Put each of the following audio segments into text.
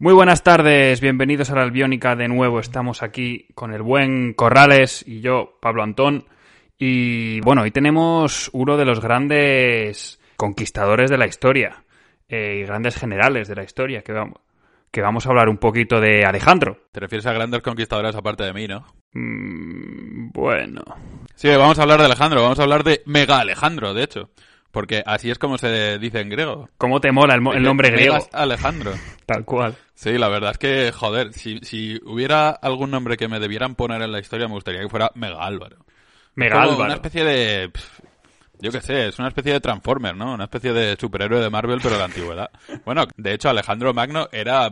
Muy buenas tardes, bienvenidos a la Albiónica de nuevo. Estamos aquí con el buen Corrales y yo, Pablo Antón. Y bueno, hoy tenemos uno de los grandes conquistadores de la historia eh, y grandes generales de la historia, que vamos, que vamos a hablar un poquito de Alejandro. Te refieres a grandes conquistadores aparte de mí, ¿no? Mm, bueno. Sí, vamos a hablar de Alejandro, vamos a hablar de Mega Alejandro, de hecho. Porque así es como se dice en griego. ¿Cómo te mola el, mo- el nombre griego? Alejandro. Tal cual. Sí, la verdad es que, joder, si, si hubiera algún nombre que me debieran poner en la historia, me gustaría que fuera Mega Álvaro. Mega Como Álvaro. Una especie de... Yo qué sé, es una especie de Transformer, ¿no? Una especie de superhéroe de Marvel, pero de la antigüedad. Bueno, de hecho, Alejandro Magno era...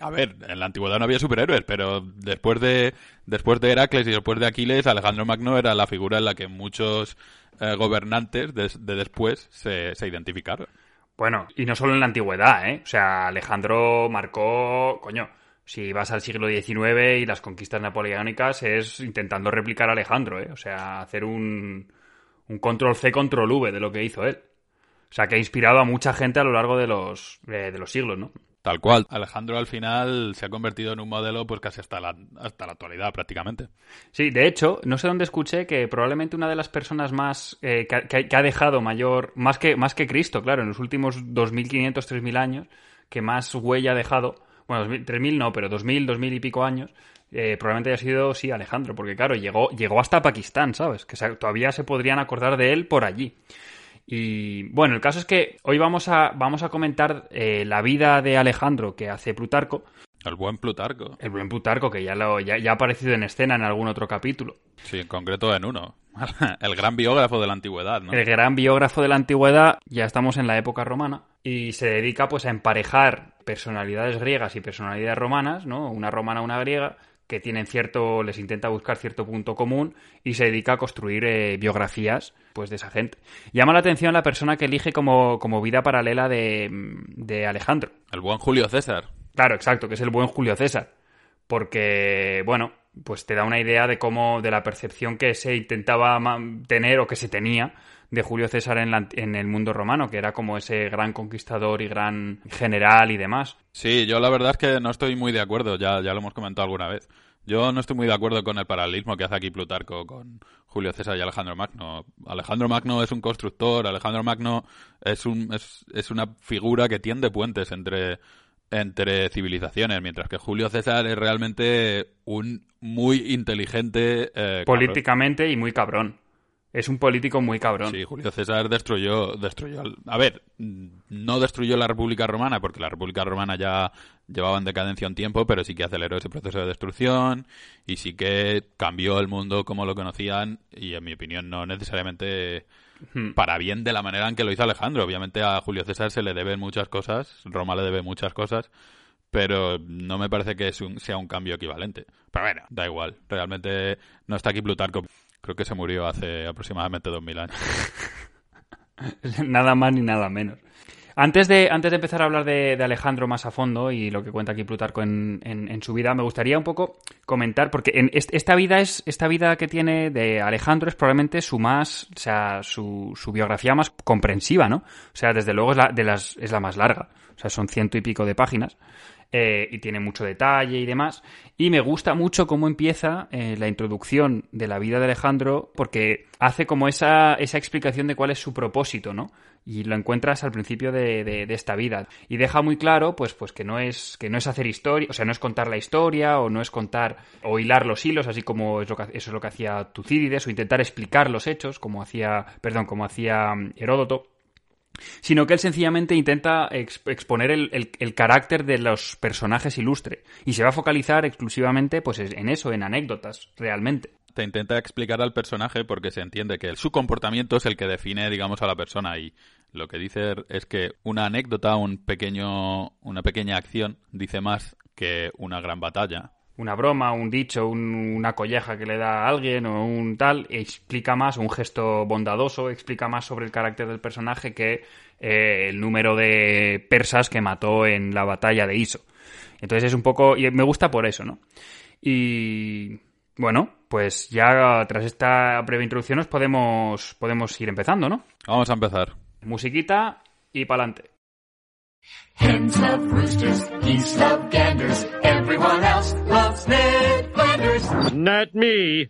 A ver, en la antigüedad no había superhéroes, pero después de, después de Heracles y después de Aquiles, Alejandro Magno era la figura en la que muchos eh, gobernantes de, de después se, se identificaron. Bueno, y no solo en la antigüedad, ¿eh? O sea, Alejandro marcó, coño, si vas al siglo XIX y las conquistas napoleónicas es intentando replicar a Alejandro, ¿eh? O sea, hacer un, un control C, control V de lo que hizo él. O sea, que ha inspirado a mucha gente a lo largo de los, eh, de los siglos, ¿no? Tal cual. Alejandro al final se ha convertido en un modelo pues casi hasta la, hasta la actualidad prácticamente. Sí, de hecho, no sé dónde escuché que probablemente una de las personas más eh, que, ha- dejado mayor, más que, más que Cristo, claro, en los últimos 2.500, 3.000 años, que más huella ha dejado, bueno, 2000, 3.000 no, pero 2.000, 2.000 y pico años, eh, probablemente haya sido, sí, Alejandro, porque claro, llegó, llegó hasta Pakistán, ¿sabes? Que se- todavía se podrían acordar de él por allí. Y bueno, el caso es que hoy vamos a, vamos a comentar eh, la vida de Alejandro que hace Plutarco, El buen Plutarco. el buen Plutarco, que ya, lo, ya, ya ha aparecido en escena en algún otro capítulo. Sí, en concreto en uno. El gran biógrafo de la antigüedad, ¿no? El gran biógrafo de la antigüedad, ya estamos en la época romana, y se dedica pues a emparejar personalidades griegas y personalidades romanas, ¿no? Una romana, una griega, que tienen cierto, les intenta buscar cierto punto común y se dedica a construir eh, biografías pues de esa gente. Llama la atención la persona que elige como, como vida paralela de, de Alejandro. El buen Julio César. Claro, exacto, que es el buen Julio César. Porque, bueno, pues te da una idea de cómo, de la percepción que se intentaba tener o que se tenía de Julio César en, la- en el mundo romano, que era como ese gran conquistador y gran general y demás. Sí, yo la verdad es que no estoy muy de acuerdo, ya, ya lo hemos comentado alguna vez. Yo no estoy muy de acuerdo con el paralelismo que hace aquí Plutarco con Julio César y Alejandro Magno. Alejandro Magno es un constructor, Alejandro Magno es, un, es, es una figura que tiende puentes entre, entre civilizaciones, mientras que Julio César es realmente un muy inteligente... eh, cabrón. Políticamente y muy cabrón. Es un político muy cabrón. Sí, Julio César destruyó, destruyó. A ver, no destruyó la República Romana porque la República Romana ya llevaba en decadencia un tiempo, pero sí que aceleró ese proceso de destrucción y sí que cambió el mundo como lo conocían y en mi opinión no necesariamente Hmm. para bien de la manera en que lo hizo Alejandro. Obviamente a Julio César se le deben muchas cosas, Roma le debe muchas cosas, pero no me parece que es un- sea un cambio equivalente. Pero bueno, da igual. Realmente no está aquí Plutarco. Creo que se murió hace aproximadamente 2000 años. nada más ni nada menos. Antes de, antes de empezar a hablar de, Alejandro más a fondo y lo que cuenta aquí Plutarco en, en- en su vida, me gustaría un poco comentar, porque en est- esta vida es, esta vida que tiene de Alejandro es probablemente su más, o sea, su, su biografía más comprensiva, ¿no? O sea, desde luego es la, de las, es la más larga. O sea, son ciento y pico de páginas. Eh, y tiene mucho detalle y demás. Y me gusta mucho cómo empieza eh, la introducción de la vida de Alejandro, porque hace como esa, esa explicación de cuál es su propósito, ¿no? Y lo encuentras al principio de, de- esta vida. Y deja muy claro, pues, pues que no es, que no es hacer historia, o sea, no es contar la historia, o no es contar, o hilar los hilos, así como es lo que, eso es lo que hacía Tucídides, o intentar explicar los hechos, como hacía, perdón, como hacía mm, Heródoto sino que él sencillamente intenta ex- exponer el, el- el carácter de los personajes ilustres y se va a focalizar exclusivamente pues en eso, en anécdotas, realmente. te intenta explicar al personaje porque se entiende que su comportamiento es el que define, digamos, a la persona y lo que dice es que una anécdota, un pequeño, una pequeña acción dice más que una gran batalla. Una broma, un dicho, una colleja que le da a alguien o un tal, explica más, un gesto bondadoso, explica más sobre el carácter del personaje que eh, el número de persas que mató en la batalla de Iso. Entonces es un poco, y me gusta por eso, ¿no? Y bueno, pues ya tras esta breve introducción nos podemos, podemos ir empezando, ¿no? Vamos a empezar. Musiquita y pa'lante. Hens love roosters, geese love ganders, everyone else loves Ned Flanders. Not me.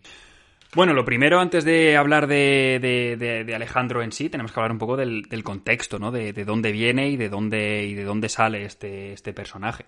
Bueno, lo primero, antes de hablar de, de, de, Alejandro en sí, tenemos que hablar un poco del, del contexto, ¿no? De, dónde viene y de dónde, y de dónde sale este, este personaje.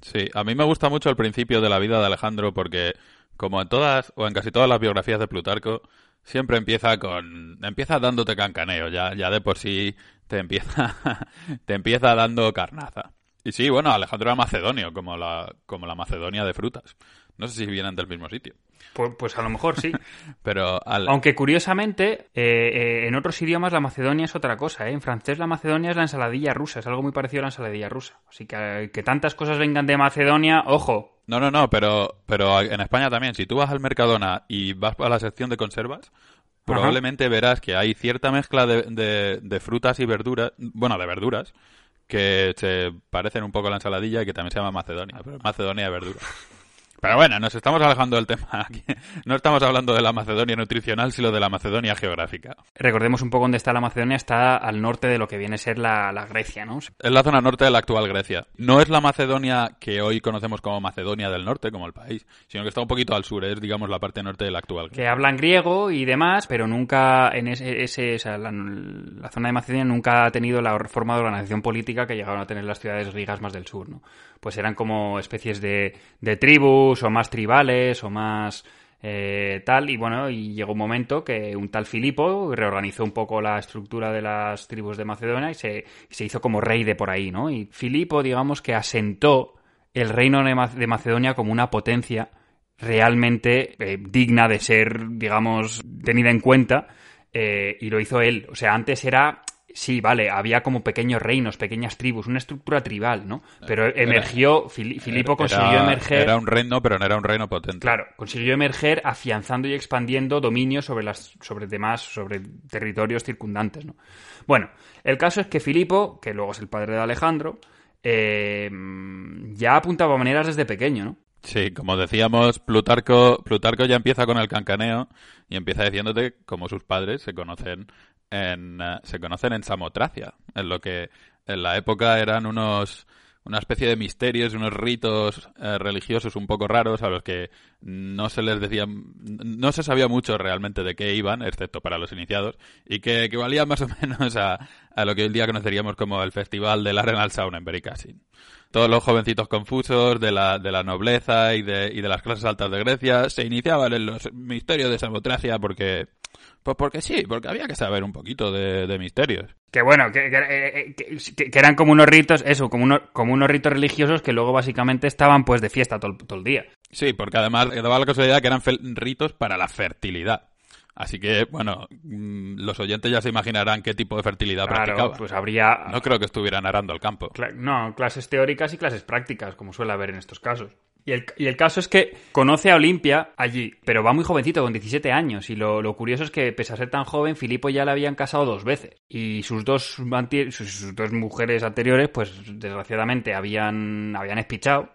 Sí, a mí me gusta mucho el principio de la vida de Alejandro porque, como en todas, o en casi todas las biografías de Plutarco, siempre empieza con empieza dándote cancaneo ya ya de por sí te empieza te empieza dando carnaza y sí bueno Alejandro era macedonio como la como la Macedonia de frutas no sé si vienen del mismo sitio pues, pues a lo mejor sí. Pero Aunque curiosamente, eh, eh, en otros idiomas la Macedonia es otra cosa. ¿eh? En francés la Macedonia es la ensaladilla rusa, es algo muy parecido a la ensaladilla rusa. Así que que tantas cosas vengan de Macedonia, ojo. No, no, no, pero, pero en España también. Si tú vas al Mercadona y vas a la sección de conservas, probablemente verás que hay cierta mezcla de, de, frutas y verduras, bueno, de verduras, que se parecen un poco a la ensaladilla y que también se llama Macedonia, pero Macedonia de verduras. Pero bueno, nos estamos alejando del tema. Aquí. No estamos hablando de la Macedonia nutricional, sino de la Macedonia geográfica. Recordemos un poco dónde está la Macedonia. Está al norte de lo que viene a ser la, Grecia, ¿no? Es la zona norte de la actual Grecia. No es la Macedonia que hoy conocemos como Macedonia del Norte, como el país, sino que está un poquito al sur. Es, digamos, la parte norte de la actual Grecia. Que hablan griego y demás, pero nunca en ese, ese la, zona de Macedonia nunca ha tenido la forma de organización política que llegaron a tener las ciudades griegas más del sur, ¿no? Pues eran como especies de, de tribus o más tribales o más eh, tal. Y bueno, y llegó un momento que un tal Filipo reorganizó un poco la estructura de las tribus de Macedonia y se, se hizo como rey de por ahí, ¿no? Y Filipo, digamos que asentó el reino de Macedonia como una potencia realmente eh, digna de ser, digamos, tenida en cuenta. Eh, y lo hizo él. O sea, antes era Sí, vale, había como pequeños reinos, pequeñas tribus, una estructura tribal, ¿no? Pero emergió, Filipo consiguió emerger... Era un reino, pero no era un reino potente. Claro, consiguió emerger afianzando y expandiendo dominio sobre las sobre demás, sobre territorios circundantes, ¿no? Bueno, el caso es que Filipo, que luego es el padre de Alejandro, eh, ya apuntaba maneras desde pequeño, ¿no? Sí, como decíamos, Plutarco, Plutarco ya empieza con el cancaneo y empieza diciéndote cómo sus padres se conocen en, eh, se conocen en Samotracia, en lo que en la época eran unos una especie de misterios, unos ritos eh, religiosos un poco raros a los que no se les decía, no se sabía mucho realmente de qué iban, excepto para los iniciados, y que equivalían más o menos a, lo que hoy día conoceríamos como el Festival del Arenal en Berikassin. Todos los jovencitos confusos de la, de la nobleza y de, y de las clases altas de Grecia se iniciaban en los misterios de Samotracia porque pues porque sí, porque había que saber un poquito de, misterios. Que bueno, que, eh, que, que, eran como unos ritos, eso, como, unos, como unos ritos religiosos que luego básicamente estaban pues de fiesta todo, todo el día. Sí, porque además daba la casualidad que eran ritos para la fertilidad. Así que, bueno, mm, los oyentes ya se imaginarán qué tipo de fertilidad claro, pues habría... No creo que estuvieran arando el campo. No, clases teóricas y clases prácticas, como suele haber en estos casos. Y el, y el, caso es que conoce a Olimpia allí, pero va muy jovencito, con 17 años. Y lo, curioso es que, pese a ser tan joven, Filipo ya le habían casado dos veces. Y sus dos, sus, dos mujeres anteriores, pues desgraciadamente habían, habían espichado.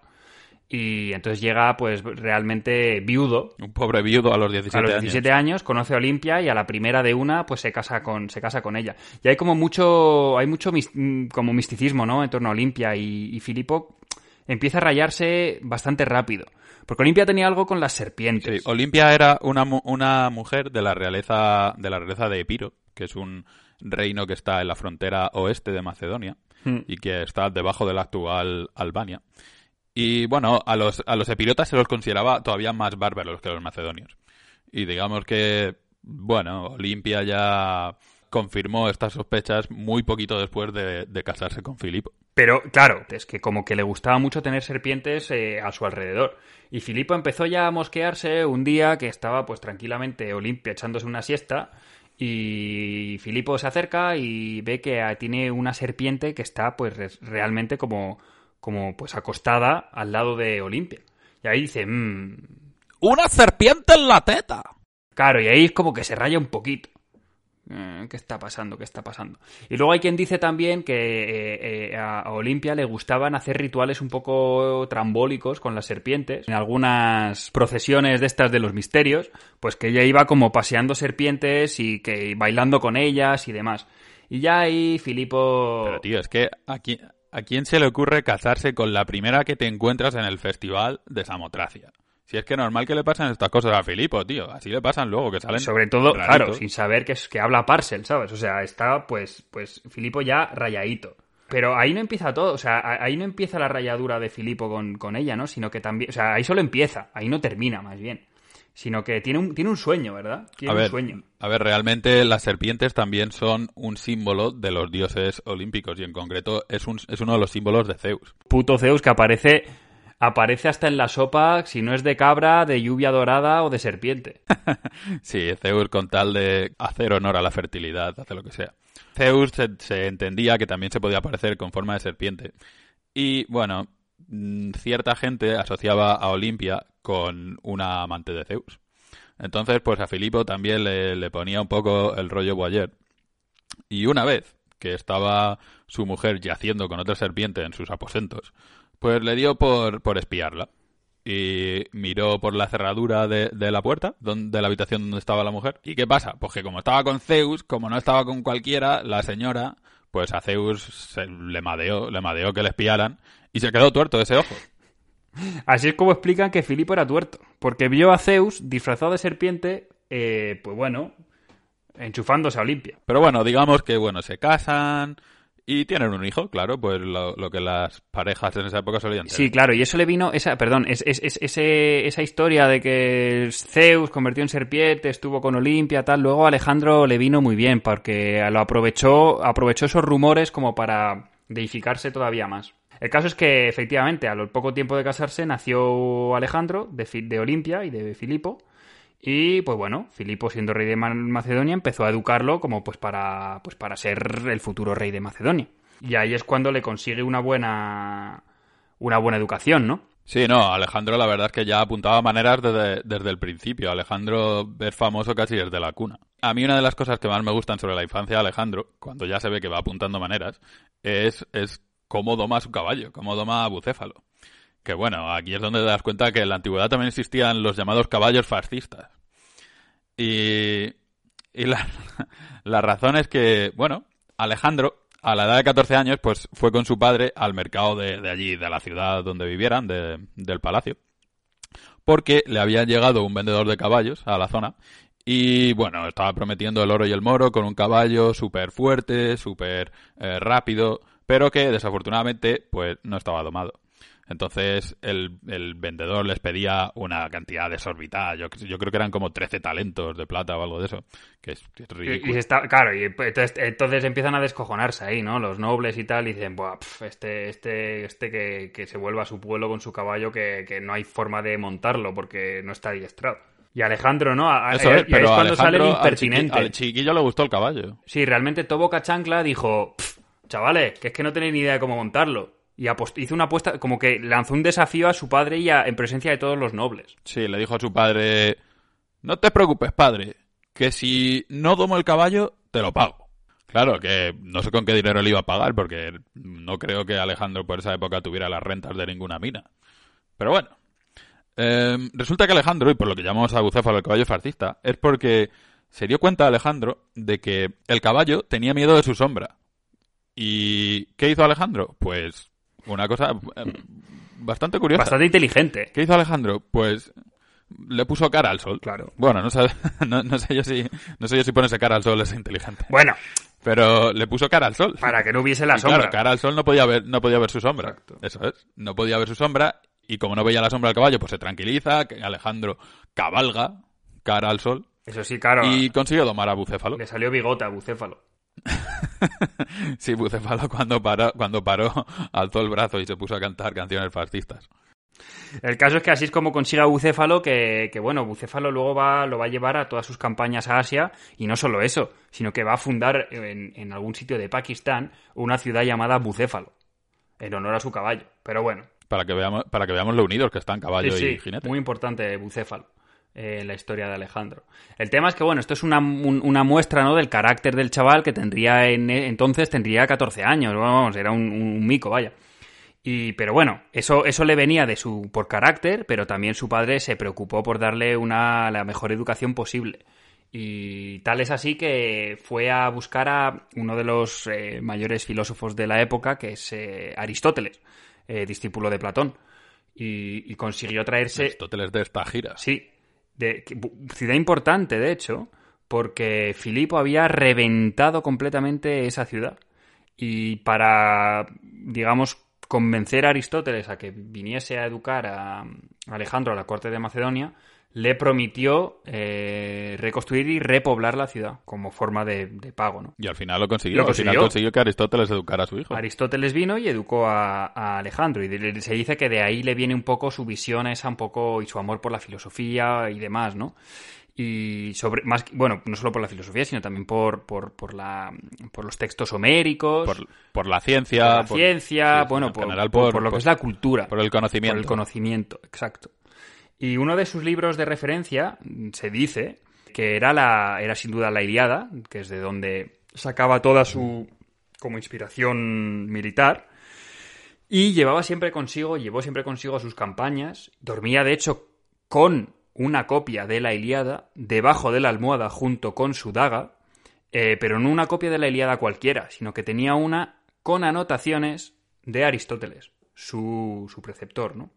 Y entonces llega, pues, realmente viudo. Un pobre viudo a los 17 años. A los 17 años. conoce a Olimpia y a la primera de una, pues se casa con, se casa con ella. Y hay como mucho, hay mucho como misticismo, ¿no? En torno a Olimpia y, y Filipo empieza a rayarse bastante rápido. Porque Olimpia tenía algo con las serpientes. Sí, Olimpia era una, una mujer de la realeza de la realeza de Epiro, que es un reino que está en la frontera oeste de Macedonia hmm. y que está debajo de la actual Albania. Y bueno, a los, a los epirotas se los consideraba todavía más bárbaros que los macedonios. Y digamos que, bueno, Olimpia ya confirmó estas sospechas muy poquito después de, de casarse con Filipo. Pero claro, es que como que le gustaba mucho tener serpientes eh, a su alrededor. Y Filipo empezó ya a mosquearse un día que estaba pues tranquilamente Olimpia echándose una siesta y Filipo se acerca y ve que tiene una serpiente que está pues re- realmente como, como pues acostada al lado de Olimpia. Y ahí dice, "Mm, ¡Una serpiente en la teta! Claro, y ahí es como que se raya un poquito. Eh, ¿Qué está pasando? ¿Qué está pasando? Y luego hay quien dice también que eh, eh, a Olimpia le gustaban hacer rituales un poco trambólicos con las serpientes. En algunas procesiones de estas de los misterios, pues que ella iba como paseando serpientes y que bailando con ellas y demás. Y ya ahí Filipo... Pero tío, es que ¿a quién, ¿a quién se le ocurre casarse con la primera que te encuentras en el festival de Samotracia? Si es que normal que le pasen estas cosas a Filipo, tío. Así le pasan luego, que salen Sobre todo, raritos. claro, sin saber que, es, que habla Parcel, ¿sabes? O sea, está pues, pues Filipo ya rayadito. Pero ahí no empieza todo, o sea, ahí no empieza la rayadura de Filipo con, con ella, ¿no? Sino que también, o sea, ahí solo empieza, ahí no termina, más bien. Sino que tiene un, tiene un sueño, ¿verdad? Tiene A un ver, sueño. a ver, realmente las serpientes también son un símbolo de los dioses olímpicos y en concreto es, un, es uno de los símbolos de Zeus. Puto Zeus que aparece, aparece hasta en la sopa, si no es de cabra, de lluvia dorada o de serpiente. Sí, Zeus con tal de hacer honor a la fertilidad, hace lo que sea. Zeus se, entendía que también se podía aparecer con forma de serpiente. Y bueno, mm, cierta gente asociaba a Olimpia con una amante de Zeus. Entonces, pues a Filipo también le, le ponía un poco el rollo Boyer. Y una vez que estaba su mujer yaciendo con otra serpiente en sus aposentos, pues le dio por, por espiarla. Y miró por la cerradura de, de la puerta don- de la habitación donde estaba la mujer. ¿Y qué pasa? Pues que como estaba con Zeus, como no estaba con cualquiera, la señora, pues a Zeus se, le madeó, le madeó que le espiaran y se quedó tuerto ese ojo. Así es como explican que Filipo era tuerto. Porque vio a Zeus disfrazado de serpiente, eh, pues bueno, enchufándose a Olimpia. Pero bueno, digamos que bueno, se casan y tienen un hijo, claro, pues lo, lo que las parejas en esa época solían tener. Sí, claro, y eso le vino, esa, perdón, es, es- es- ese- esa historia de que Zeus convirtió en serpiente, estuvo con Olimpia, tal, luego a Alejandro le vino muy bien, porque lo aprovechó, aprovechó esos rumores como para deificarse todavía más. El caso es que, efectivamente, a lo poco tiempo de casarse, nació Alejandro de, de Olimpia y de Filipo. Y pues bueno, Filipo siendo rey de Ma- Macedonia empezó a educarlo como pues para pues para ser el futuro rey de Macedonia. Y ahí es cuando le consigue una buena una buena educación, ¿no? Sí, no, Alejandro la verdad es que ya apuntaba maneras desde, desde el principio. Alejandro es famoso casi desde la cuna. A mí una de las cosas que más me gustan sobre la infancia de Alejandro, cuando ya se ve que va apuntando maneras, es, es cómo doma su caballo, cómo doma a Bucéfalo. Que bueno, aquí es donde te das cuenta que en la antigüedad también existían los llamados caballos fascistas. Y, y la, razón es que, bueno, Alejandro, a la edad de 14 años, pues fue con su padre al mercado de, de allí, de la ciudad donde vivieran, de- del palacio, porque le había llegado un vendedor de caballos a la zona y, bueno, estaba prometiendo el oro y el moro con un caballo súper fuerte, súper eh, rápido, pero que desafortunadamente, pues no estaba domado. Entonces el, el vendedor les pedía una cantidad desorbitada. Yo, yo creo que eran como 13 talentos de plata o algo de eso. Que es, es Y, ridículo. y está, claro, y pues, entonces, entonces empiezan a descojonarse ahí, ¿no? Los nobles y tal, y dicen, Buah, pf, este, este, este que, que se vuelva a su pueblo con su caballo, que, que no hay forma de montarlo porque no está adiestrado. Y Alejandro, ¿no? A- Eso es, pero cuando sale el Alejandro, al, chiqui- impertinente. al chiquillo le gustó el caballo. Sí, realmente Toboca Chancla dijo, "Pf, chavales, que es que no tenéis ni idea de cómo montarlo. Y hizo una apuesta, como que lanzó un desafío a su padre y a- en presencia de todos los nobles. Sí, le dijo a su padre, no te preocupes, padre, que si no domo el caballo, te lo pago. Claro, que no sé con qué dinero le iba a pagar, porque no creo que Alejandro por esa época tuviera las rentas de ninguna mina. Pero bueno, eh, resulta que Alejandro, y por lo que llamamos a Bucéfalo el caballo fascista, es porque se dio cuenta Alejandro de que el caballo tenía miedo de su sombra. ¿Y qué hizo Alejandro? Pues una cosa eh, bastante curiosa. Bastante inteligente. ¿Qué hizo Alejandro? Pues le puso cara al sol. Claro. Bueno, no sé, no, no sé yo si no sé yo si ponerse cara al sol es inteligente. Bueno, Pero le puso cara al sol. para que no hubiese la Y claro, sombra. cara al sol no podía ver, no podía ver su sombra. Exacto. Eso es. No podía ver su sombra. Y como no veía la sombra del caballo, pues se tranquiliza, Alejandro cabalga cara al sol. Eso sí, claro. Y consiguió domar a Bucéfalo. Le salió bigota a Bucéfalo. Sí, Bucéfalo cuando paró, cuando paró alzó el brazo y se puso a cantar canciones fascistas. El caso es que así es como consigue a Bucéfalo, que, que, bueno, Bucéfalo luego va, lo va a llevar a todas sus campañas a Asia, y no solo eso, sino que va a fundar en, en algún sitio de Pakistán una ciudad llamada Bucéfalo, en honor a su caballo. Pero bueno, Para que veamos, para que veamos lo unidos que están caballo sí, y sí, jinete. muy importante Bucéfalo, eh, la historia de Alejandro. El tema es que, bueno, esto es una, un- una muestra, ¿no?, del carácter del chaval que tendría en, entonces, tendría 14 años, vamos, era un, un mico, vaya. Y, pero bueno, eso, eso le venía de su, por carácter, pero también su padre se preocupó por darle una, la mejor educación posible. Y tal es así que fue a buscar a uno de los eh, mayores filósofos de la época, que es eh, Aristóteles, eh, discípulo de Platón. Y, y consiguió traerse Aristóteles de esta gira. Sí, de, ciudad importante, de hecho, porque Filipo había reventado completamente esa ciudad. Y para, digamos, convencer a Aristóteles a que viniese a educar a Alejandro a la corte de Macedonia, le prometió eh, reconstruir y repoblar la ciudad como forma de, de pago, ¿no? Y al final lo consiguió. Lo Al final consiguió. consiguió que Aristóteles educara a su hijo. Aristóteles vino y educó a, a Alejandro y de- se dice que de ahí le viene un poco su visión esa un poco y su amor por la filosofía y demás, ¿no? Y sobre más bueno, no solo por la filosofía, sino también por por, por la por los textos homéricos, por, por la ciencia. por la por- ciencia, sí, bueno, en por, general por- por- por lo que por- es la cultura, por el conocimiento. por el conocimiento, exacto. Y uno de sus libros de referencia mm, se dice que era la era sin duda la Iliada, que es de donde sacaba toda su como inspiración militar. Y llevaba siempre consigo, llevó siempre consigo sus campañas. Dormía, de hecho, con una copia de la Iliada debajo de la almohada junto con su daga, eh, pero no una copia de la Iliada cualquiera, sino que tenía una con anotaciones de Aristóteles, su, su preceptor, ¿no?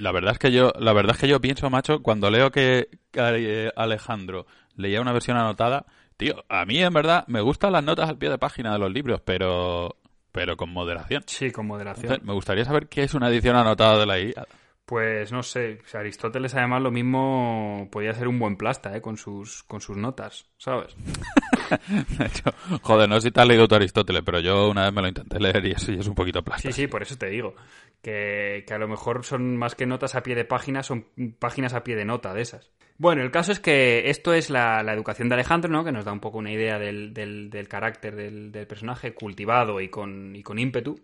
La verdad es que yo, la verdad es que yo pienso, macho, cuando leo que eh, Alejandro leía una versión anotada, tío, a mí en verdad me gustan las notas al pie de página de los libros, pero pero con moderación. Sí, con moderación. Entonces, me gustaría saber qué es una edición anotada de la Ilíada. Pues no sé, o sea, Aristóteles además lo mismo podía ser un buen plasta, ¿eh? Con sus, con sus notas, ¿sabes? De hecho, joder, no sé si te has leído tu Aristóteles, pero yo una vez me lo intenté leer y eso y es un poquito plasta. Sí, sí, por eso te digo. Que, a lo mejor son más que notas a pie de página, son páginas a pie de nota de esas. Bueno, el caso es que esto es la, la educación de Alejandro, ¿no? Que nos da un poco una idea del, del- del carácter del, del personaje, cultivado y con, y con ímpetu.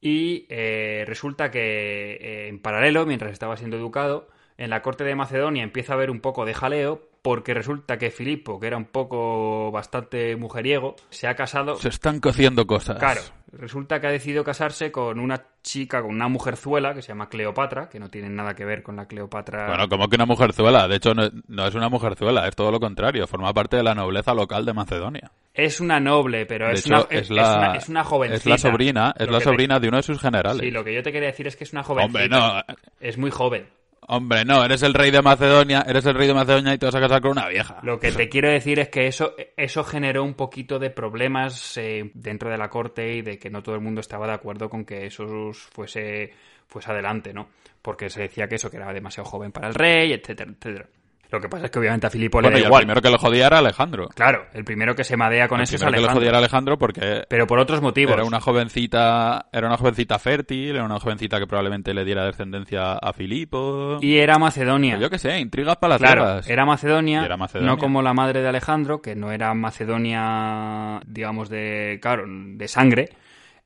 Y eh, resulta que eh, en paralelo, mientras estaba siendo educado, en la corte de Macedonia empieza a haber un poco de jaleo, porque resulta que Filipo, que era un poco bastante mujeriego, se ha casado. Se están cociendo cosas. Claro, resulta que ha decidido casarse con una chica, con una mujerzuela que se llama Cleopatra, que no tiene nada que ver con la Cleopatra. Bueno, como que una mujerzuela. De hecho, no, no es una mujerzuela, es todo lo contrario. Forma parte de la nobleza local de Macedonia. Es una noble, pero De es, hecho, una, es, es, la, una, es una jovencita. Es la sobrina, es la te- sobrina de uno de sus generales. Sí, lo que yo te quería decir es que es una jovencita. Hombre, no. Es muy joven. Hombre, no, eres el rey de Macedonia, eres el rey de Macedonia y te vas a casar con una vieja. Lo que te quiero decir es que eso, eso generó un poquito de problemas eh, dentro de la corte y de que no todo el mundo estaba de acuerdo con que eso fuese, fuese adelante, ¿no? Porque se decía que eso que era demasiado joven para el rey, etcétera, etcétera. Lo que pasa es que obviamente a Filipo Bueno, le y da el igual. primero que lo jodía era Alejandro. Claro, el primero que se madea con el eso es primero que lo Alejandro. jodía era Alejandro porque Pero por otros motivos. era una jovencita, era una jovencita fértil, era una jovencita que probablemente le diera descendencia a Filipo. Y era Macedonia. Yo qué sé, intrigas para las Claro, ciegas. era Macedonia, Y era Macedonia. no como la madre de Alejandro, que no era Macedonia, digamos, de, claro, de sangre.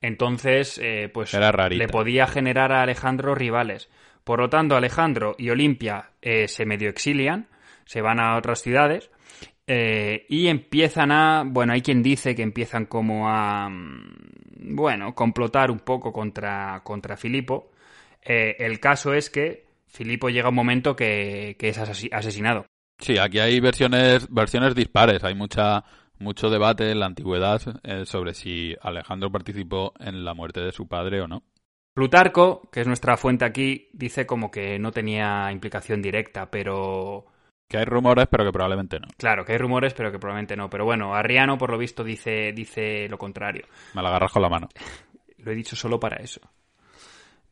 Entonces, eh, pues Era le podía generar a Alejandro rivales. Por lo tanto, Alejandro y Olimpia eh, se medio exilian, se van a otras ciudades eh, y empiezan a, bueno, hay quien dice que empiezan como a, mm, bueno, complotar un poco contra, contra Filipo. Eh, el caso es que Filipo llega un momento que, que es asesi- asesinado. Sí, aquí hay versiones, versiones dispares. Hay mucha, mucho debate en la antigüedad eh, sobre si Alejandro participó en la muerte de su padre o no. Plutarco, que es nuestra fuente aquí, dice como que no tenía implicación directa, pero Que hay rumores, pero que probablemente no. claro, que hay rumores, pero que probablemente no. Pero bueno, Arriano, por lo visto, dice, dice lo contrario. Me la agarras con la mano. Lo he dicho solo para eso.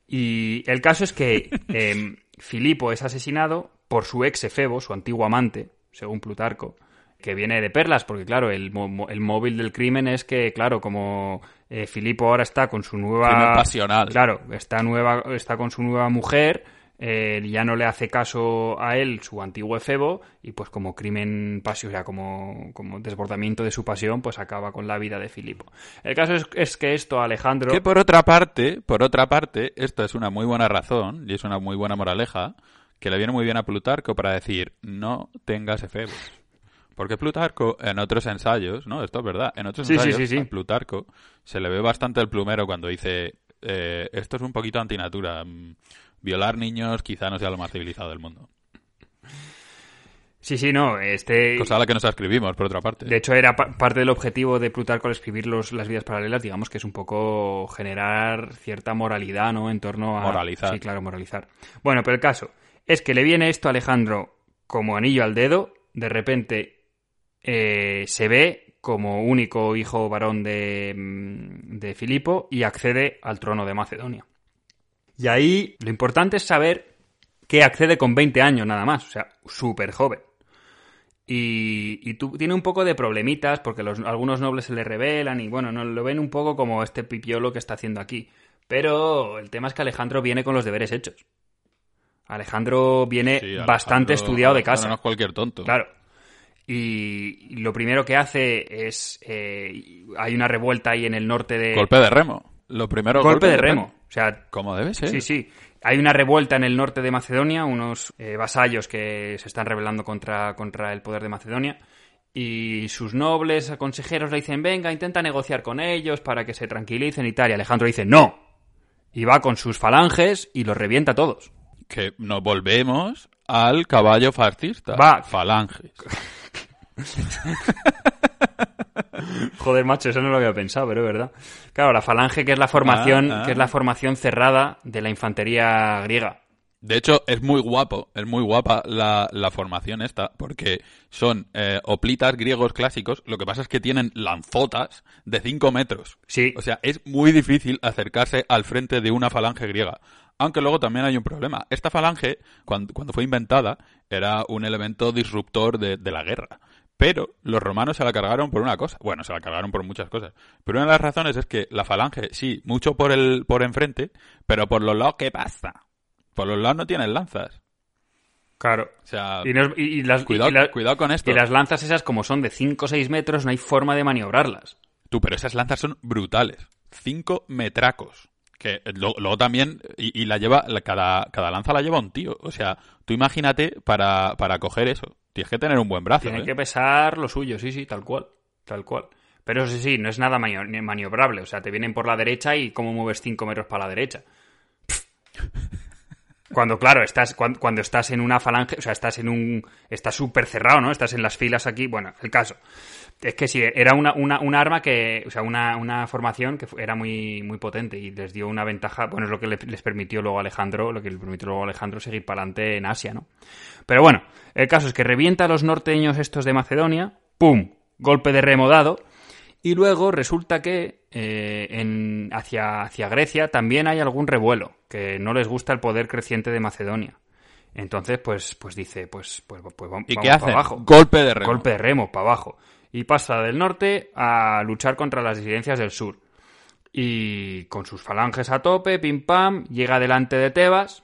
Y el caso es que em, Filipo es asesinado por su ex Efebo, su antiguo amante, según Plutarco, que viene de perlas, porque claro, el, el móvil del crimen es que, claro, como eh, Filipo ahora está con su nueva... Crimen pasional. Claro, está, nueva, está con su nueva mujer, eh, ya no le hace caso a él su antiguo efebo, y pues como crimen pasional, o sea, como, como desbordamiento de su pasión, pues acaba con la vida de Filipo. El caso es, es que esto Alejandro... Que por otra parte, por otra parte, esto es una muy buena razón y es una muy buena moraleja que le viene muy bien a Plutarco para decir no tengas efebos. Porque Plutarco en otros ensayos, ¿no? Esto es verdad, en otros sí, ensayos sí, sí. a Plutarco se le ve bastante el plumero cuando dice eh, esto es un poquito antinatura. Violar niños quizá no sea lo más civilizado del mundo. Sí, sí, no, este... Cosa a la que nos escribimos, por otra parte. De hecho, era pa- parte del objetivo de Plutarco al escribir los, las vidas paralelas, digamos que es un poco generar cierta moralidad, ¿no? En torno a... Moralizar. Sí, claro, moralizar. Bueno, pero el caso es que le viene esto a Alejandro como anillo al dedo, de repente eh, se ve como único hijo varón de, mm, de Filipo y accede al trono de Macedonia. Y ahí lo importante es saber que accede con 20 años nada más, o sea, súper joven. Y, y tú, tiene un poco de problemitas porque los, algunos nobles se le rebelan y bueno, no, lo ven un poco como este pipiolo que está haciendo aquí. Pero el tema es que Alejandro viene con los deberes hechos. Alejandro viene Sí, Alejandro- bastante estudiado de casa. No es cualquier tonto. Claro. Y, y lo primero que hace es. eh, hay una revuelta ahí en el norte de. Golpe de remo. Lo primero, golpe de remo. O sea, Como debe ser. Sí, sí. Hay una revuelta en el norte de Macedonia, unos eh, vasallos que se están rebelando contra, contra el poder de Macedonia. Y sus nobles consejeros le dicen, venga, intenta negociar con ellos para que se tranquilicen y tal. Y Alejandro dice, no. Y va con sus falanges y los revienta a todos. Que nos volvemos al caballo fascista. Va. Falanges. Joder, macho, eso no lo había pensado, pero es verdad. Claro, la falange, que es la formación, Ah, ah. que es la formación cerrada de la infantería griega. De hecho, es muy guapo, es muy guapa la, la formación esta, porque son eh, hoplitas griegos clásicos, lo que pasa es que tienen lanzotas de 5 metros. Sí. O sea, es muy difícil acercarse al frente de una falange griega. Aunque luego también hay un problema. Esta falange, cuando, cuando fue inventada, era un elemento disruptor de, de la guerra. Pero los romanos se la cargaron por una cosa. Bueno, se la cargaron por muchas cosas. Pero una de las razones es que la falange, sí, mucho por el por enfrente, pero por los lados, ¿qué pasa? Por los lados no tienen lanzas. Claro. O sea, Y, no- y- y las, cuidado, y la- cuidado con esto. y las lanzas esas, como son de 5 o 6 metros, no hay forma de maniobrarlas. Tú, pero esas lanzas son brutales. Cinco metracos. Que eh, luego también, y, la lleva, cada, cada lanza la lleva un tío. O sea, tú imagínate para, para coger eso. Tienes que tener un buen brazo. Tiene ¿eh? que pesar lo suyo, sí, sí, tal cual. Tal cual. Pero sí, sí, no es nada manio- maniobrable. O sea, te vienen por la derecha y cómo mueves 5 metros para la derecha. Cuando, claro, estás, cuando, cuando estás en una falange, o sea, estás en un. Estás súper cerrado, ¿no? Estás en las filas aquí. Bueno, el caso. Es que sí, era una, una, una arma que. O sea, una, una formación que era muy, muy potente y les dio una ventaja. Bueno, es lo que le- les permitió luego Alejandro, lo que le permitió luego Alejandro seguir para adelante en Asia, ¿no? Pero bueno, el caso es que revienta a los norteños estos de Macedonia, ¡pum! Golpe de remo dado. Y luego resulta que eh, en, hacia, hacia Grecia también hay algún revuelo, que no les gusta el poder creciente de Macedonia. Entonces, pues, pues dice, pues, pues, pues vamos, ¿Y qué para hacen? abajo. Golpe de remo. Golpe de remo, para abajo. Y pasa del norte a luchar contra las disidencias del sur. Y con sus falanges a tope, pim pam, llega delante de Tebas.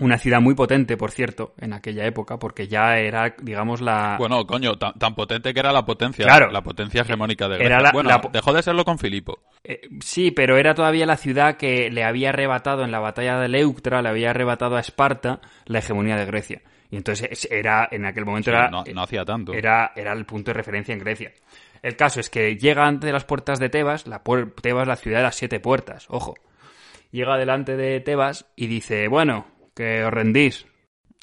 Una ciudad muy potente, por cierto, en aquella época, porque ya era, digamos, la... Bueno, coño, tan, tan potente que era la potencia, Claro. la potencia hegemónica de Era Grecia. la- bueno, la dejó de serlo con Filipo. Eh, sí, pero era todavía la ciudad que le había arrebatado en la batalla de Leuctra, le había arrebatado a Esparta la hegemonía de Grecia. Y entonces es- era, en aquel momento Sí, era, no, no hacía tanto. era, era el punto de referencia en Grecia. El caso es que llega ante las puertas de Tebas, la Tebas, la ciudad de las siete puertas, ojo. Llega delante de Tebas y dice, bueno, que os rendís,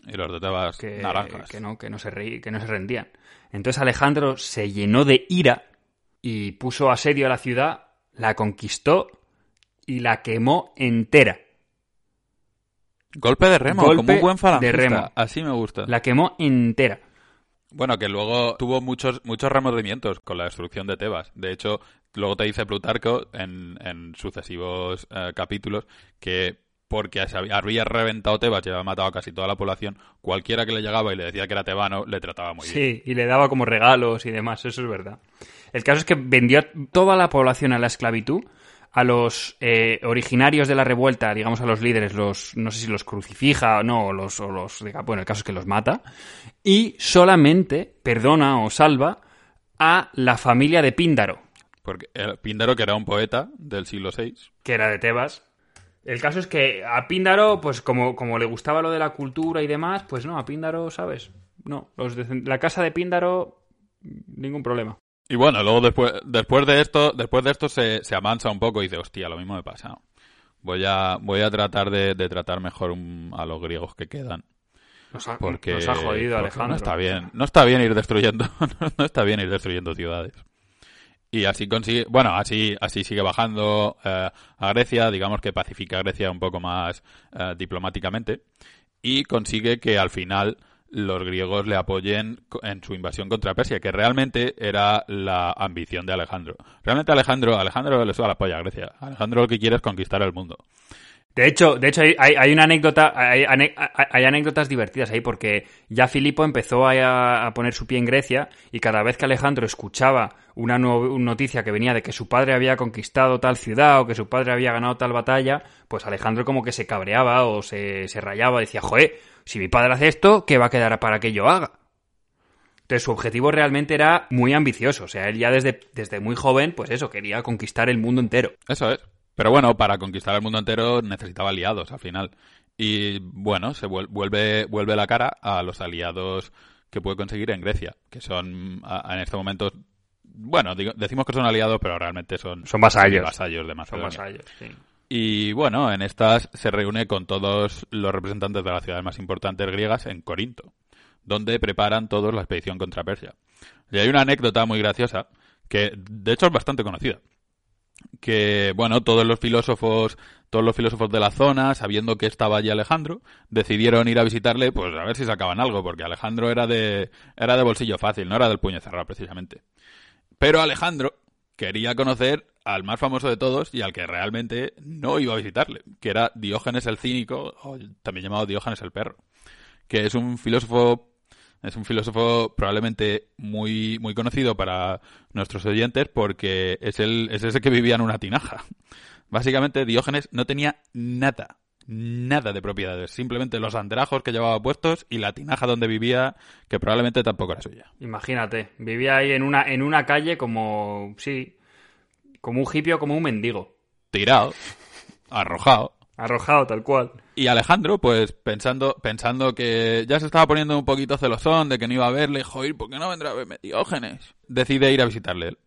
Y los de Tebas, que, naranjas. que no, que no se reí- que no se rendían. Entonces Alejandro se llenó de ira y puso asedio a la ciudad, la conquistó y la quemó entera. Golpe de remo, Golpe como un buen falangista. de remo. Así me gusta. La quemó entera. Bueno, que luego tuvo muchos muchos remordimientos con la destrucción de Tebas. De hecho, luego te dice Plutarco en, en sucesivos eh, capítulos que porque había, reventado Tebas y había matado a casi toda la población, cualquiera que le llegaba y le decía que era tebano, le trataba muy bien. Sí, y le daba como regalos y demás, eso es verdad. El caso es que vendió toda la población a la esclavitud, a los eh, originarios de la revuelta, digamos a los líderes, los no sé si los crucifija o no, o los, o los bueno, el caso es que los mata, y solamente perdona o salva a la familia de Píndaro, Porque el Píndaro, que era un poeta del siglo VI, que era de Tebas. El caso es que a Píndaro, pues como, como le gustaba lo de la cultura y demás, pues no, a Píndaro, ¿sabes? No, los de la casa de Píndaro, ningún problema. Y bueno, luego después, después de esto, después de esto se, se amansa un poco y dice, hostia, lo mismo me pasa. Voy a, voy a tratar de, de tratar mejor un- a los griegos que quedan. Nos ha, Porque, nos ha jodido Alejandro. No está bien, no está bien ir destruyendo, no está bien ir destruyendo ciudades. Y así consigue, bueno, así, así sigue bajando eh, a Grecia, digamos que pacifica a Grecia un poco más eh, diplomáticamente y consigue que al final los griegos le apoyen en su invasión contra Persia, que realmente era la ambición de Alejandro. Realmente Alejandro, Alejandro le suda la polla a Grecia. Alejandro lo que quiere es conquistar el mundo. De hecho, de hecho hay, hay- una anécdota, hay, hay- anécdotas divertidas ahí, porque ya Filipo empezó a, poner su pie en Grecia y cada vez que Alejandro escuchaba una, no- noticia que venía de que su padre había conquistado tal ciudad o que su padre había ganado tal batalla, pues Alejandro como que se cabreaba o se, se rayaba, decía, joder, si mi padre hace esto, ¿qué va a quedar para que yo haga? Entonces su objetivo realmente era muy ambicioso, o sea, él ya desde, desde muy joven, pues eso, quería conquistar el mundo entero. Eso es. Pero bueno, para conquistar el mundo entero necesitaba aliados al final. Y bueno, se vuel- vuelve, vuelve la cara a los aliados que puede conseguir en Grecia, que son a- en este momento, bueno, digo- decimos que son aliados, pero realmente son, Son vasallos. vasallos de Son Macedonia. vasallos, sí. Y bueno, en estas se reúne con todos los representantes de las ciudades más importantes griegas en Corinto, donde preparan todos la expedición contra Persia. Y hay una anécdota muy graciosa, que de hecho es bastante conocida, que bueno, todos los filósofos, todos los filósofos de la zona, sabiendo que estaba allí Alejandro, decidieron ir a visitarle, pues a ver si sacaban algo, porque Alejandro era de, era de bolsillo fácil, no era del puño cerrado precisamente. Pero Alejandro quería conocer al más famoso de todos y al que realmente no iba a visitarle, que era Diógenes el cínico, o también llamado Diógenes el perro, que es un filósofo es un filósofo probablemente muy muy conocido para nuestros oyentes porque es el es ese que vivía en una tinaja. Básicamente Diógenes no tenía nada, nada de propiedades, simplemente los andrajos que llevaba puestos y la tinaja donde vivía, que probablemente tampoco era suya. Imagínate, vivía ahí en una, en una calle como, sí, como un hippie o como un mendigo. Tirado, arrojado. Arrojado, tal cual. Y Alejandro, pues pensando, pensando que ya se estaba poniendo un poquito celosón de que no iba a verle, joder, ¿por qué no vendrá a verme Diógenes? Decide ir a visitarle él.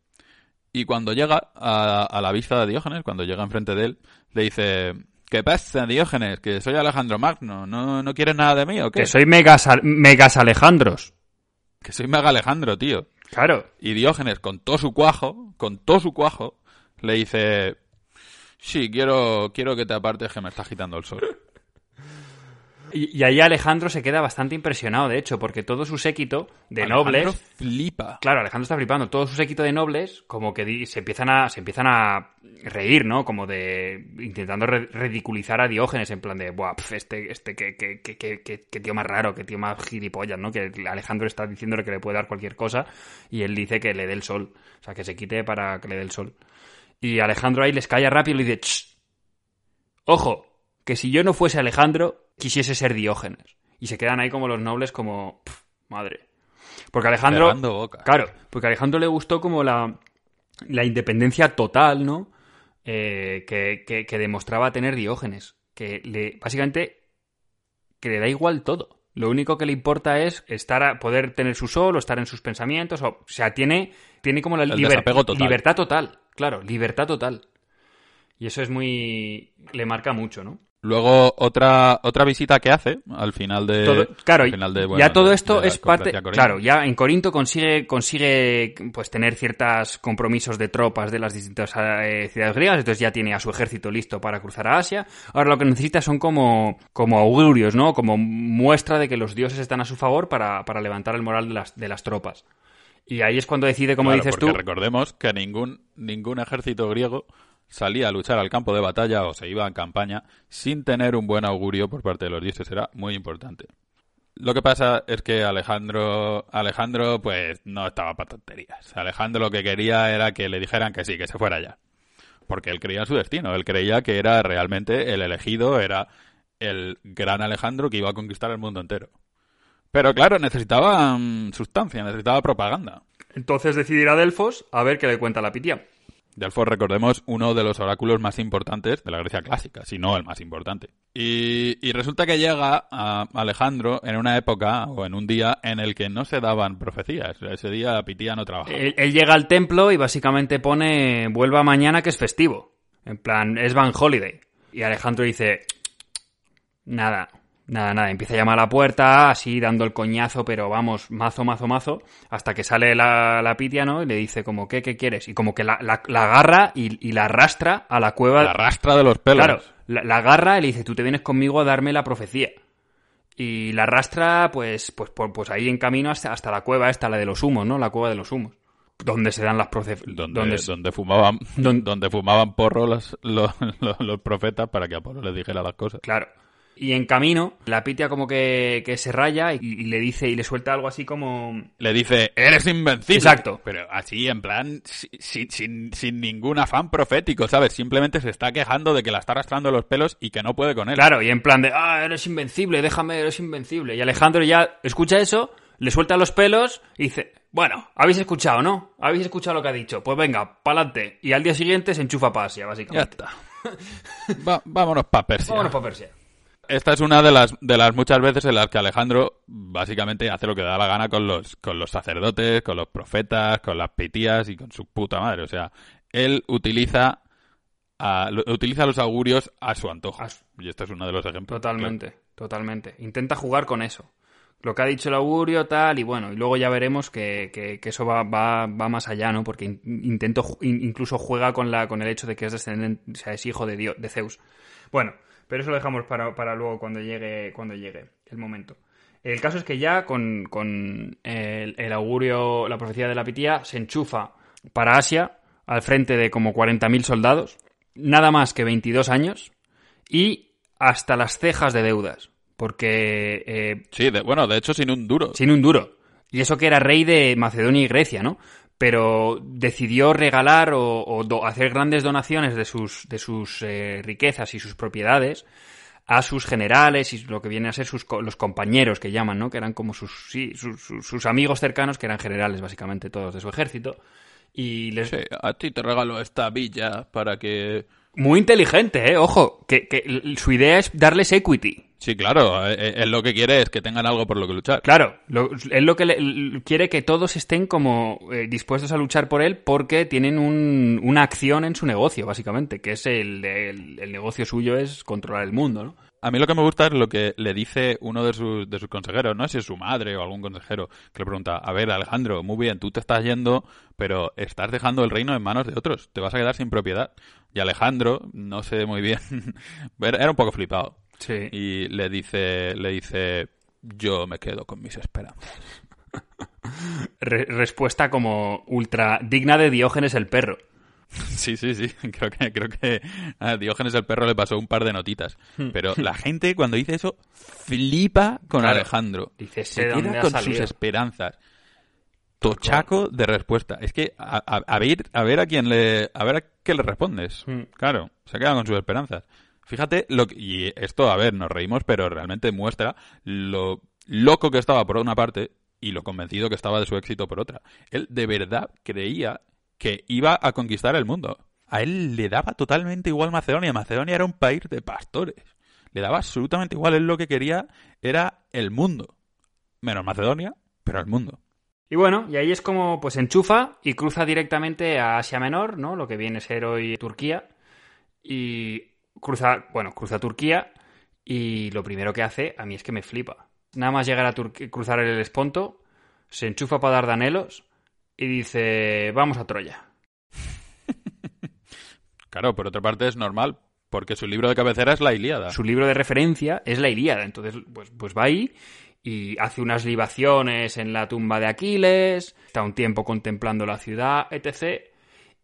Y cuando llega a, a la vista de Diógenes, cuando llega enfrente de él, le dice, ¿qué pasa, Diógenes? Que soy Alejandro Magno, ¿no, no quieres nada de mí o qué? Que soy megas, megas Alejandros. Que soy mega Alejandro, tío. Claro. Y Diógenes, con todo su cuajo, con todo su cuajo, le dice, sí, quiero, quiero que te apartes que me está agitando el sol. Y, y ahí Alejandro se queda bastante impresionado, de hecho, porque todo su séquito de Alejandro nobles... flipa. Claro, Alejandro está flipando. Todo su séquito de nobles, como que se empiezan a, se empiezan a reír, ¿no? Como de intentando re- ridiculizar a Diógenes, en plan de, buah, pf, este, este, qué, qué, qué- qué tío más raro, qué tío más gilipollas, ¿no? Que Alejandro está diciéndole que le puede dar cualquier cosa y él dice que le dé el sol. O sea, que se quite para que le dé el sol. Y Alejandro ahí les calla rápido y le dice, "Ch, ojo, que si yo no fuese Alejandro, quisiese ser Diógenes. Y se quedan ahí como los nobles como, "Pf, madre. Porque Alejandro... Boca. Claro, porque a Alejandro le gustó como la, la independencia total, ¿no? Eh, que, que- que demostraba tener Diógenes. Que le, básicamente, que le da igual todo. Lo único que le importa es estar a, poder tener su sol o estar en sus pensamientos. O, o sea, tiene, tiene como la liber- total. libertad total. Claro, libertad total. Y eso es muy... le marca mucho, ¿no? Luego, otra, otra visita que hace al final de. Todo- claro, al final de, bueno, ya todo esto de es parte. Claro, ya en Corinto consigue, consigue pues tener ciertos compromisos de tropas de las distintas eh, ciudades griegas, entonces ya tiene a su ejército listo para cruzar a Asia. Ahora lo que necesita son como, como augurios, ¿no? Como muestra de que los dioses están a su favor para, para levantar el moral de las, de las tropas. Y ahí es cuando decide, como Claro, dices porque tú. recordemos que ningún, ningún ejército griego salía a luchar al campo de batalla o se iba en campaña sin tener un buen augurio por parte de los dioses. Era muy importante. Lo que pasa es que Alejandro, Alejandro, pues no estaba para tonterías. Alejandro lo que quería era que le dijeran que sí, que se fuera ya. Porque él creía en su destino. Él creía que era realmente el elegido, era el gran Alejandro que iba a conquistar el mundo entero. Pero claro, necesitaba mm, sustancia, necesitaba propaganda. Entonces decide ir a Delfos a ver qué le cuenta la Pitia. Delfos, recordemos, uno de los oráculos más importantes de la Grecia clásica, si no el más importante. Y, y resulta que llega a Alejandro en una época o en un día en el que no se daban profecías. Ese día la Pitía no trabajaba. Él, él llega al templo y básicamente pone vuelva mañana que es festivo. En plan, es Van Holiday. Y Alejandro dice, nada, nada, nada. Empieza a llamar a la puerta, así dando el coñazo, pero vamos, mazo, mazo, mazo, hasta que sale la, la pitia, ¿no? Y le dice como, ¿qué, qué quieres? Y como que la, la- la agarra y, y la arrastra a la cueva. La rastra de los pelos. Claro, la, agarra y le dice, tú te vienes conmigo a darme la profecía. Y la arrastra, pues, pues, por- pues ahí en camino hasta, hasta la cueva esta, la de los humos, ¿no? La cueva de los humos. Donde se dan las profecías. donde, donde, fumaban Don- donde fumaban porro los, los, los- los profetas para que Apolo les dijera las cosas. Claro. Y en camino, la pitia como que, que se raya y, y le dice y le suelta algo así como... Le dice, eres invencible. Exacto. Pero así, en plan, si- si- sin, sin ningún afán profético, ¿sabes? Simplemente se está quejando de que la está arrastrando los pelos y que no puede con él. Claro, y en plan de, ah, eres invencible, déjame, eres invencible. Y Alejandro ya escucha eso, le suelta los pelos y dice, bueno, habéis escuchado, ¿no? Habéis escuchado lo que ha dicho. Pues venga, pa'lante. Y al día siguiente se enchufa para Asia, Ya básicamente. está. Va- vámonos para Persia. Vámonos para Persia. Esta es una de las, de las muchas veces en las que Alejandro básicamente hace lo que da la gana con los, con los sacerdotes, con los profetas, con las pitías y con su puta madre. O sea, él utiliza, a- utiliza los augurios a su antojo. Y este es uno de los ejemplos. Totalmente, totalmente. Intenta jugar con eso. Lo que ha dicho el augurio, tal, y bueno, y luego ya veremos que, que- que eso va, va, va más allá, ¿no? Porque in- intento, in- incluso juega con, la, con el hecho de que es descendente, o sea, es hijo de, Dios, de Zeus. Bueno, pero eso lo dejamos para, para luego cuando llegue, cuando llegue el momento. El caso es que ya con, con el, el augurio, la profecía de la pitía, se enchufa para Asia, al frente de como 40.000 soldados, nada más que 22 años, y hasta las cejas de deudas, porque eh, Sí, de- bueno, de hecho sin un duro. sin un duro. Y eso que era rey de Macedonia y Grecia, ¿no? Pero decidió regalar o, o do- hacer grandes donaciones de sus, de sus eh, riquezas y sus propiedades a sus generales y lo que vienen a ser sus, los compañeros que llaman, ¿no? Que eran como sus, sí, sus, amigos cercanos, que eran generales, básicamente, todos de su ejército. Y les, Sí, a ti te regalo esta villa para que... Muy inteligente, ¿eh? Ojo, que, su idea es darles equity. Sí, claro, eh, eh, él lo que quiere es que tengan algo por lo que luchar. Claro, lo- él lo que le- quiere que todos estén como eh, dispuestos a luchar por él porque tienen un- una acción en su negocio, básicamente, que es el, el, el negocio suyo es controlar el mundo, ¿no? A mí lo que me gusta es lo que le dice uno de sus, de sus consejeros, no sé si es su madre o algún consejero, que le pregunta, a ver Alejandro, muy bien, tú te estás yendo, pero estás dejando el reino en manos de otros, te vas a quedar sin propiedad. Y Alejandro, no sé muy bien, era un poco flipado. Sí. Y le dice, le dice, yo me quedo con mis esperanzas. Re- respuesta como ultra digna de Diógenes el perro. Sí, sí, sí. Creo que, creo que a Diógenes el perro le pasó un par de notitas. Pero la gente cuando dice eso flipa con Claro. Alejandro. Dice, se queda con salido. sus esperanzas. Tochaco de respuesta. Es que a, a- a ver a ver a quién le a ver a qué le respondes. Mm. Claro, se queda con sus esperanzas. Fíjate lo que, y esto a ver, nos reímos, pero realmente muestra lo loco que estaba por una parte y lo convencido que estaba de su éxito por otra. Él de verdad creía que iba a conquistar el mundo. A él le daba totalmente igual Macedonia. Macedonia era un país de pastores. Le daba absolutamente igual. Él lo que quería era el mundo. Menos Macedonia, pero el mundo. Y bueno, y ahí es como pues enchufa y cruza directamente a Asia Menor, ¿no? Lo que viene a ser hoy Turquía. Y cruza, bueno, cruza Turquía y lo primero que hace a mí es que me flipa. Nada más llegar a Turquía, cruzar el Esponto, se enchufa para Dardanelos y dice, vamos a Troya. Claro, por otra parte es normal, porque su libro de cabecera es la Ilíada. Su libro de referencia es la Ilíada, entonces pues, pues va ahí y hace unas libaciones en la tumba de Aquiles, está un tiempo contemplando la ciudad, etc.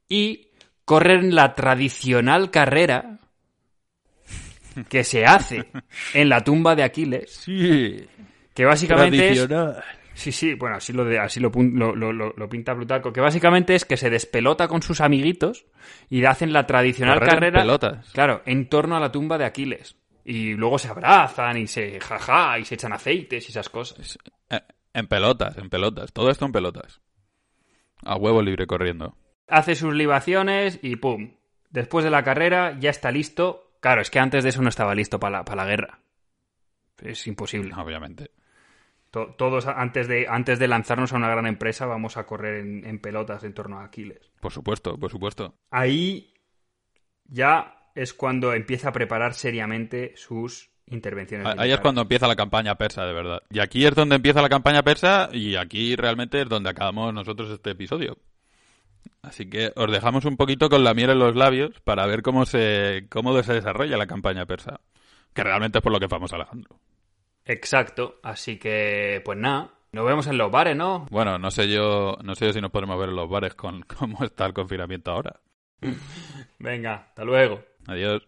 Y corren la tradicional carrera que se hace en la tumba de Aquiles, Sí. que básicamente es... Tradicional. Sí, sí, bueno, así lo, de, así lo, lo, lo- lo- lo pinta Plutarco, que básicamente es que se despelota con sus amiguitos y hacen la tradicional Correr en carrera, pelotas. claro, en torno a la tumba de Aquiles. Y luego se abrazan y se jaja y se echan aceites y esas cosas. Eh, En pelotas, en pelotas. Todo esto en pelotas. A huevo libre corriendo. Hace sus libaciones y pum. Después de la carrera ya está listo. Claro, es que antes de eso no estaba listo para la, para la guerra. Es imposible. Obviamente. To- Todos antes de, antes de lanzarnos a una gran empresa vamos a correr en, en pelotas en torno a Aquiles. Por supuesto, por supuesto. Ahí ya es cuando empieza a preparar seriamente sus intervenciones. Ahí es cuando empieza la campaña persa, de verdad. Y aquí es donde empieza la campaña persa y aquí realmente es donde acabamos nosotros este episodio. Así que os dejamos un poquito con la miel en los labios para ver cómo se, cómo se desarrolla la campaña persa. Que realmente es por lo que vamos Alejandro. Exacto. Así que, pues nada. Nos vemos en los bares, ¿no? Bueno, no sé yo, no sé yo si nos podemos ver en los bares con cómo está el confinamiento ahora. Venga, hasta luego. Adiós.